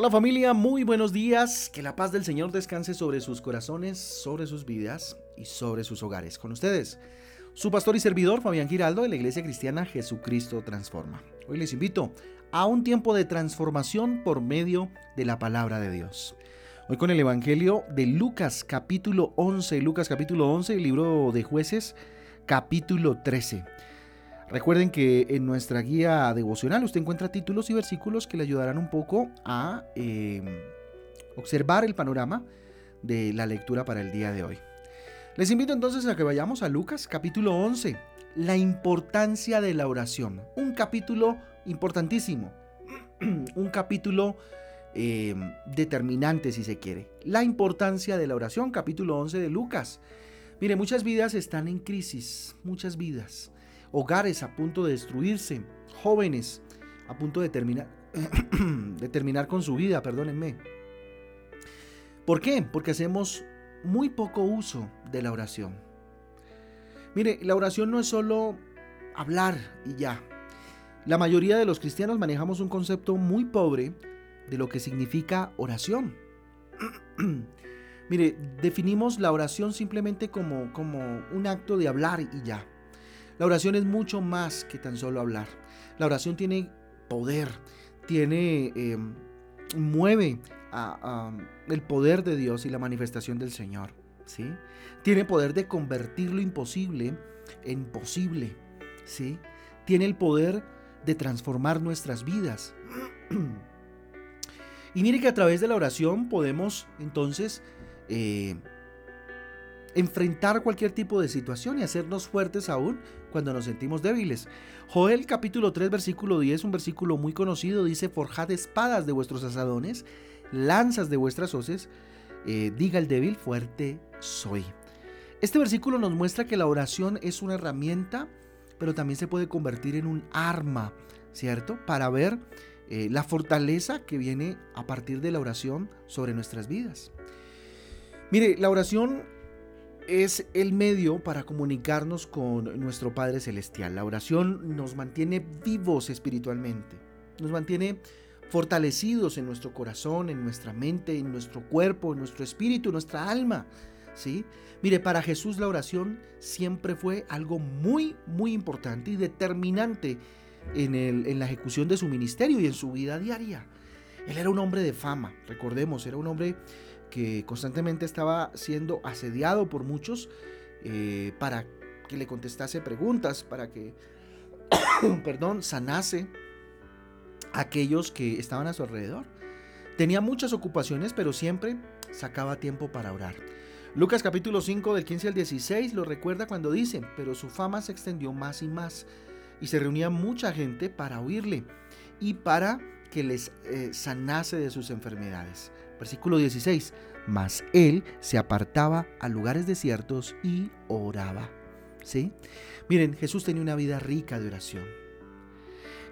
Hola familia, muy buenos días. Que la paz del Señor descanse sobre sus corazones, sobre sus vidas y sobre sus hogares. Con ustedes, su pastor y servidor Fabián Giraldo de la Iglesia Cristiana Jesucristo Transforma. Hoy les invito a un tiempo de transformación por medio de la palabra de Dios. Hoy con el Evangelio de Lucas capítulo 11, Lucas capítulo 11, el libro de jueces capítulo 13. Recuerden que en nuestra guía devocional usted encuentra títulos y versículos que le ayudarán un poco a em, observar el panorama de la lectura para el día de hoy. Les invito entonces a que vayamos a Lucas capítulo 11, la importancia de la oración. Un capítulo importantísimo, un capítulo em, determinante si se quiere. La importancia de la oración, capítulo 11 de Lucas. Mire, muchas vidas están en crisis, muchas vidas hogares a punto de destruirse, jóvenes a punto de terminar, de terminar con su vida, perdónenme. ¿Por qué? Porque hacemos muy poco uso de la oración. Mire, la oración no es solo hablar y ya. La mayoría de los cristianos manejamos un concepto muy pobre de lo que significa oración. Mire, definimos la oración simplemente como, como un acto de hablar y ya. La oración es mucho más que tan solo hablar. La oración tiene poder, tiene, em, mueve el poder de Dios y la manifestación del Señor. ¿sí? Tiene poder de convertir lo imposible en posible. ¿sí? Tiene el poder de transformar nuestras vidas. y mire que a través de la oración podemos entonces eh, enfrentar cualquier tipo de situación y hacernos fuertes aún cuando nos sentimos débiles. Joel capítulo 3 versículo 10, un versículo muy conocido, dice, forjad espadas de vuestros asadones, lanzas de vuestras hoces, eh, diga el débil, fuerte soy. Este versículo nos muestra que la oración es una herramienta, pero también se puede convertir en un arma, ¿cierto? Para ver eh, la fortaleza que viene a partir de la oración sobre nuestras vidas. Mire, la oración es el medio para comunicarnos con nuestro Padre Celestial. La oración nos mantiene vivos espiritualmente, nos mantiene fortalecidos en nuestro corazón, en nuestra mente, en nuestro cuerpo, en nuestro espíritu, en nuestra alma. ¿sí? Mire, para Jesús la oración siempre fue algo muy, muy importante y determinante en, en la ejecución de su ministerio y en su vida diaria. Él era un hombre de fama, recordemos, era un hombre que constantemente estaba siendo asediado por muchos eh, para que le contestase preguntas, para que, perdón, sanase a aquellos que estaban a su alrededor. Tenía muchas ocupaciones, pero siempre sacaba tiempo para orar. Lucas capítulo 5 del 15 al 16 lo recuerda cuando dice, pero su fama se extendió más y más y se reunía mucha gente para oírle y para que les eh, sanase de sus enfermedades. Versículo 16. Mas él se apartaba a lugares desiertos y oraba. ¿Sí? Miren, Jesús tenía una vida rica de oración.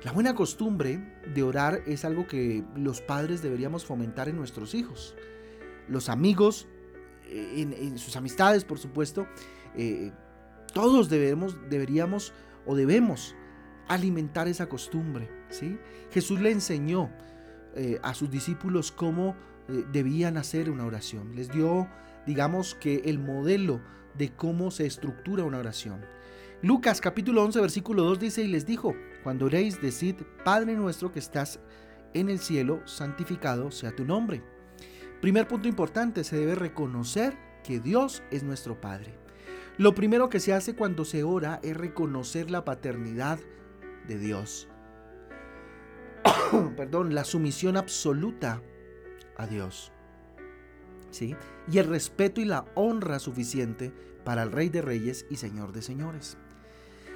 La buena costumbre de orar es algo que los padres deberíamos fomentar en nuestros hijos. Los amigos, eh, en, sus amistades, por supuesto, eh, todos debemos, deberíamos o debemos alimentar esa costumbre. ¿sí? Jesús le enseñó eh, a sus discípulos cómo eh, debían hacer una oración. Les dio, digamos que, el modelo de cómo se estructura una oración. Lucas capítulo 11 versículo 2 dice y les dijo, cuando oréis, decid, Padre nuestro que estás en el cielo, santificado sea tu nombre. Primer punto importante, se debe reconocer que Dios es nuestro Padre. Lo primero que se hace cuando se ora es reconocer la paternidad de Dios. Perdón, la sumisión absoluta a Dios. ¿Sí? Y el respeto y la honra suficiente para el Rey de Reyes y Señor de Señores.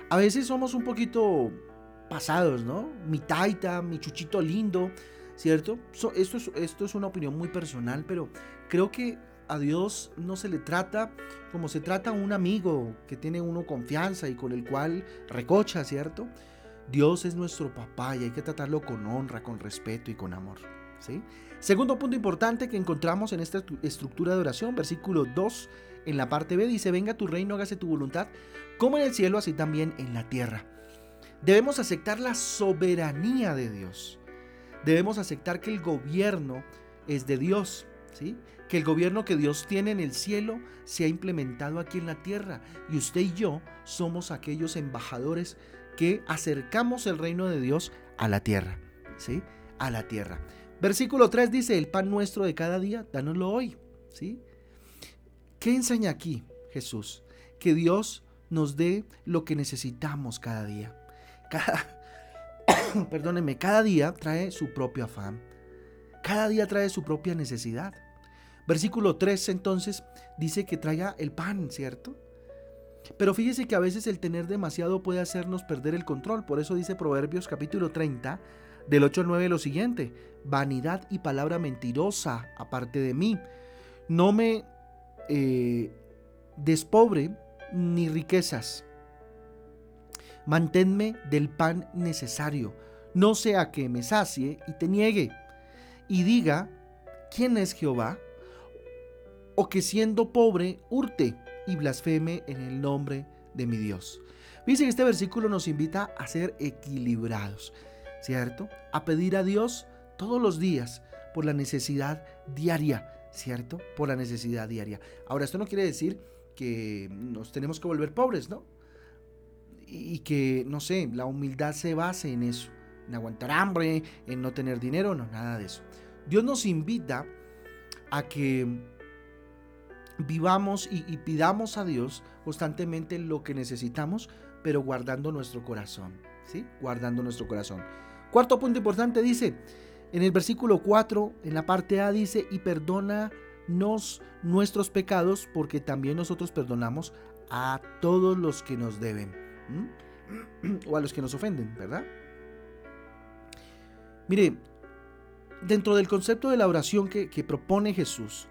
A veces somos un poquito pasados, ¿no? Mi taita, mi chuchito lindo, ¿cierto? esto, es, esto es una opinión muy personal, pero creo que a Dios no se le trata como se trata a un amigo que tiene uno confianza y con el cual recocha, ¿cierto? Dios es nuestro papá y hay que tratarlo con honra, con respeto y con amor. Segundo punto importante que encontramos en esta estructura de oración, versículo 2 en la parte B dice, venga tu reino, hágase tu voluntad, como en el cielo, así también en la tierra. Debemos aceptar la soberanía de Dios. Debemos aceptar que el gobierno es de Dios, ¿sí? Que el gobierno que Dios tiene en el cielo se ha implementado aquí en la tierra y usted y yo somos aquellos embajadores que acercamos el reino de Dios a la tierra, ¿sí? A la tierra. Versículo 3 dice, "El pan nuestro de cada día, dánoslo hoy", ¿sí? ¿Qué enseña aquí Jesús? Que Dios nos dé lo que necesitamos cada día. Cada perdónenme, cada día trae su propio afán. Cada día trae su propia necesidad. Versículo 3 entonces dice que traiga el pan, ¿cierto? Pero fíjese que a veces el tener demasiado puede hacernos perder el control. Por eso dice Proverbios capítulo 30, del 8 al 9 lo siguiente. Vanidad y palabra mentirosa aparte de mí. No me eh, despobre ni riquezas. Manténme del pan necesario, no sea que me sacie y te niegue, y diga, ¿quién es Jehová? O que siendo pobre hurte y blasfeme en el nombre de mi Dios. Dice que este versículo nos invita a ser equilibrados, ¿cierto? A pedir a Dios todos los días por la necesidad diaria, ¿cierto? Por la necesidad diaria. Ahora, esto no quiere decir que nos tenemos que volver pobres, ¿no? Y que, no sé, la humildad se base en eso, en aguantar hambre, en no tener dinero, no, nada de eso. Dios nos invita a que vivamos y, pidamos a Dios constantemente lo que necesitamos, pero guardando nuestro corazón, ¿sí? Guardando nuestro corazón. Cuarto punto importante dice, en el versículo 4, en la parte A dice, y perdónanos nuestros pecados, porque también nosotros perdonamos a todos los que nos deben, o a los que nos ofenden, ¿verdad? Mire, dentro del concepto de la oración que, propone Jesús,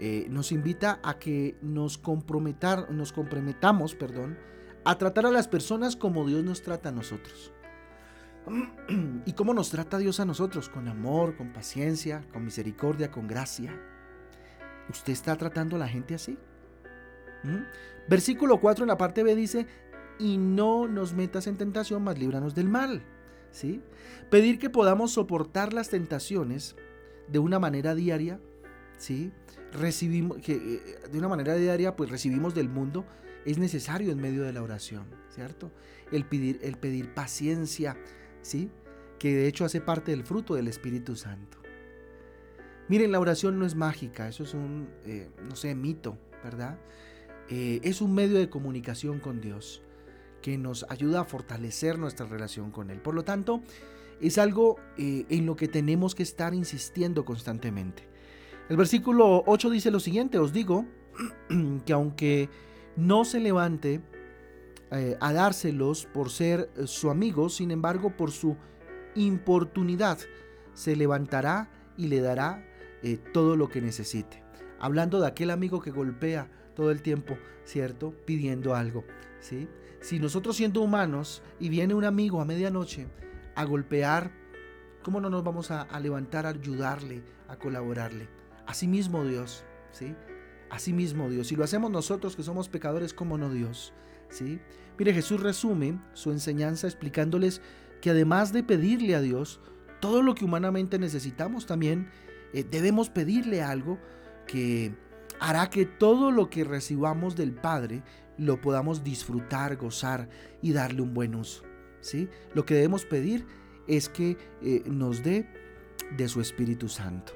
eh, nos invita a que nos, comprometar, nos comprometamos perdón, a tratar a las personas como Dios nos trata a nosotros. ¿Y cómo nos trata Dios a nosotros? Con amor, con paciencia, con misericordia, con gracia. ¿Usted está tratando a la gente así? ¿Mm? Versículo 4 en la parte B dice, y no nos metas en tentación, mas líbranos del mal. ¿Sí? Pedir que podamos soportar las tentaciones de una manera diaria, ¿sí? recibimos, que eh, de una manera diaria, pues recibimos del mundo, es necesario en medio de la oración, ¿cierto? El pedir, el pedir paciencia, ¿sí? Que de hecho hace parte del fruto del Espíritu Santo. Miren, la oración no es mágica, eso es un, eh, no sé, mito, ¿verdad? Eh, es un medio de comunicación con Dios que nos ayuda a fortalecer nuestra relación con Él. Por lo tanto, es algo en lo que tenemos que estar insistiendo constantemente. El versículo 8 dice lo siguiente, os digo que aunque no se levante eh, a dárselos por ser eh, su amigo, sin embargo por su importunidad se levantará y le dará eh, todo lo que necesite. Hablando de aquel amigo que golpea todo el tiempo, ¿cierto? Pidiendo algo, ¿sí? Si nosotros siendo humanos y viene un amigo a medianoche a golpear, ¿cómo no nos vamos a, levantar a ayudarle, a colaborarle? Asimismo Dios, ¿sí? Asimismo Dios. Si lo hacemos nosotros que somos pecadores, ¿cómo no Dios? Mire, Jesús resume su enseñanza explicándoles que además de pedirle a Dios todo lo que humanamente necesitamos, también eh, debemos pedirle algo que hará que todo lo que recibamos del Padre lo podamos disfrutar, gozar y darle un buen uso. ¿sí? Lo que debemos pedir es que eh, nos dé de su Espíritu Santo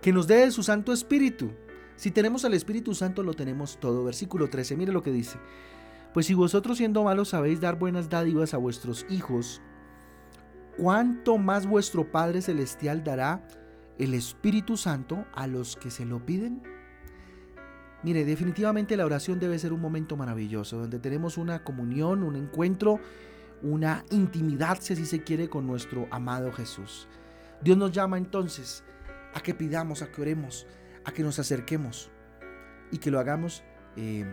que nos dé de su Santo Espíritu. Si tenemos al Espíritu Santo lo tenemos todo. Versículo 13, mire lo que dice. Pues si vosotros siendo malos sabéis dar buenas dádivas a vuestros hijos, ¿cuánto más vuestro Padre Celestial dará el Espíritu Santo a los que se lo piden? Mire, definitivamente la oración debe ser un momento maravilloso, donde tenemos una comunión, un encuentro, una intimidad, si así se quiere, con nuestro amado Jesús. Dios nos llama entonces a que pidamos, a que oremos, a que nos acerquemos y que lo hagamos eh,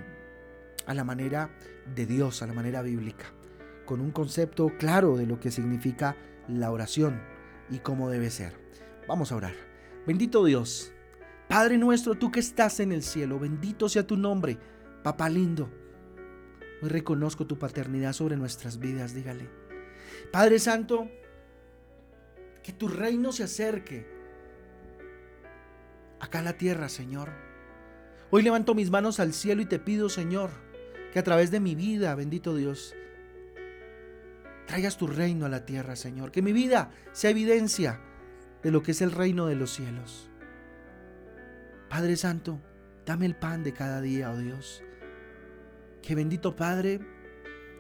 a la manera de Dios, a la manera bíblica, con un concepto claro de lo que significa la oración y cómo debe ser. Vamos a orar. Bendito Dios, Padre nuestro, tú que estás en el cielo, bendito sea tu nombre, papá lindo. Hoy reconozco tu paternidad sobre nuestras vidas, dígale. Padre Santo, Que tu reino se acerque acá a la tierra, Señor. Hoy levanto mis manos al cielo y te pido, Señor, que a través de mi vida, bendito Dios, traigas tu reino a la tierra, Señor. Que mi vida sea evidencia de lo que es el reino de los cielos. Padre Santo, dame el pan de cada día, oh Dios. Que bendito Padre,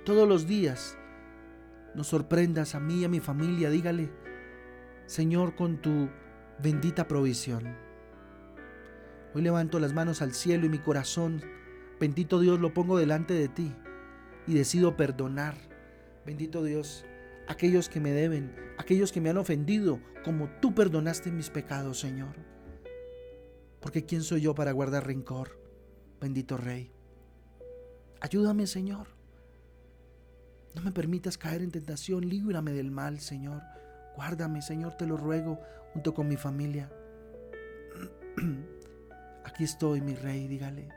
todos los días nos sorprendas a mí y a mi familia. Dígale, Señor, con tu bendita provisión. Hoy levanto las manos al cielo y mi corazón, bendito Dios, lo pongo delante de ti y decido perdonar. Bendito Dios, aquellos que me deben, aquellos que me han ofendido, como tú perdonaste mis pecados, Señor. Porque ¿quién soy yo para guardar rencor? Bendito Rey. Ayúdame, Señor. No me permitas caer en tentación, líbrame del mal, Señor. Guárdame, Señor, te lo ruego, junto con mi familia. Aquí estoy, mi Rey, dígale.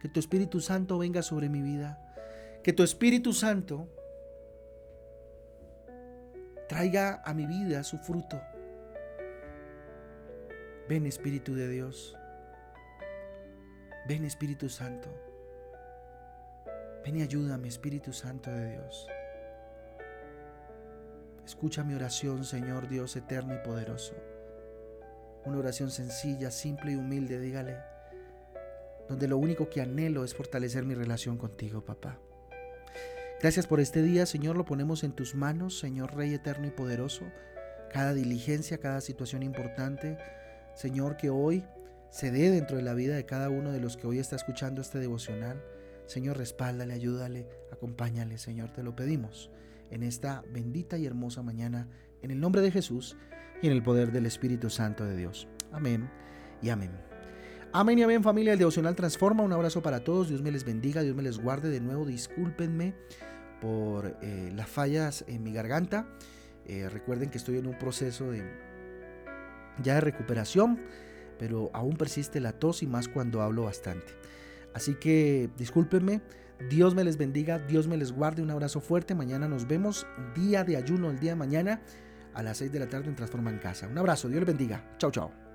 Que tu Espíritu Santo venga sobre mi vida. Que tu Espíritu Santo traiga a mi vida su fruto. Ven Espíritu de Dios. Ven Espíritu Santo. Ven y ayúdame Espíritu Santo de Dios. Escucha mi oración, Señor Dios eterno y poderoso. Una oración sencilla, simple y humilde, dígale, donde lo único que anhelo es fortalecer mi relación contigo, papá. Gracias por este día, Señor, lo ponemos en tus manos, Señor Rey eterno y poderoso. Cada diligencia, cada situación importante, Señor, que hoy se dé dentro de la vida de cada uno de los que hoy está escuchando este devocional. Señor, respáldale, ayúdale, acompáñale, Señor, te lo pedimos en esta bendita y hermosa mañana, en el nombre de Jesús y en el poder del Espíritu Santo de Dios. Amén y amén. Amén y amén familia, el devocional transforma. Un abrazo para todos, Dios me les bendiga, Dios me les guarde. De nuevo, discúlpenme por eh, las fallas en mi garganta. Eh, recuerden que estoy en un proceso de ya de recuperación, pero aún persiste la tos y más cuando hablo bastante. Así que discúlpenme, Dios me les bendiga, Dios me les guarde, un abrazo fuerte. Mañana nos vemos, día de ayuno, el día de mañana a las 6 de la tarde en Transforma en Casa. Un abrazo, Dios les bendiga. Chao, chao.